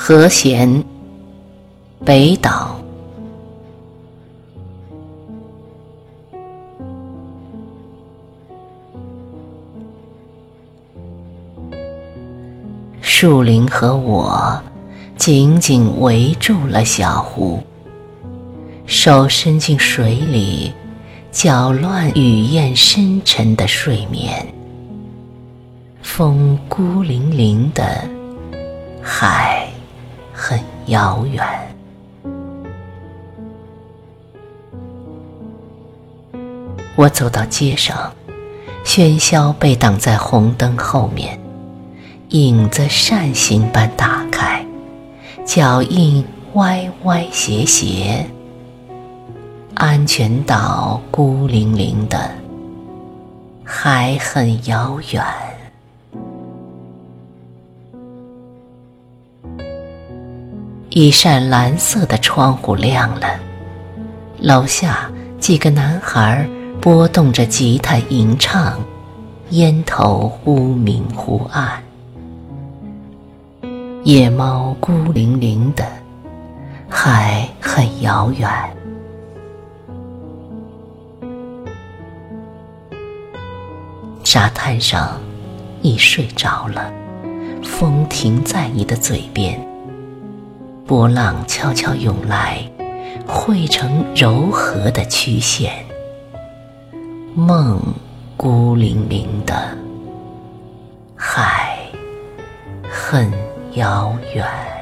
和弦，北岛。树林和我紧紧围住了小湖，手伸进水里，搅乱雨燕深沉的睡眠。风孤零零的，海遥远。我走到街上，喧嚣被挡在红灯后面。影子扇形般打开，脚印歪歪斜斜。安全岛孤零零的，还很遥远。一扇蓝色的窗户亮了，楼下几个男孩拨动着吉他吟唱，烟头忽明忽暗。夜猫孤零零的，海很遥远。沙滩上，你睡着了，风停在你的嘴边，波浪悄悄涌来，汇成柔和的曲线。梦孤零零的，海很。遥远。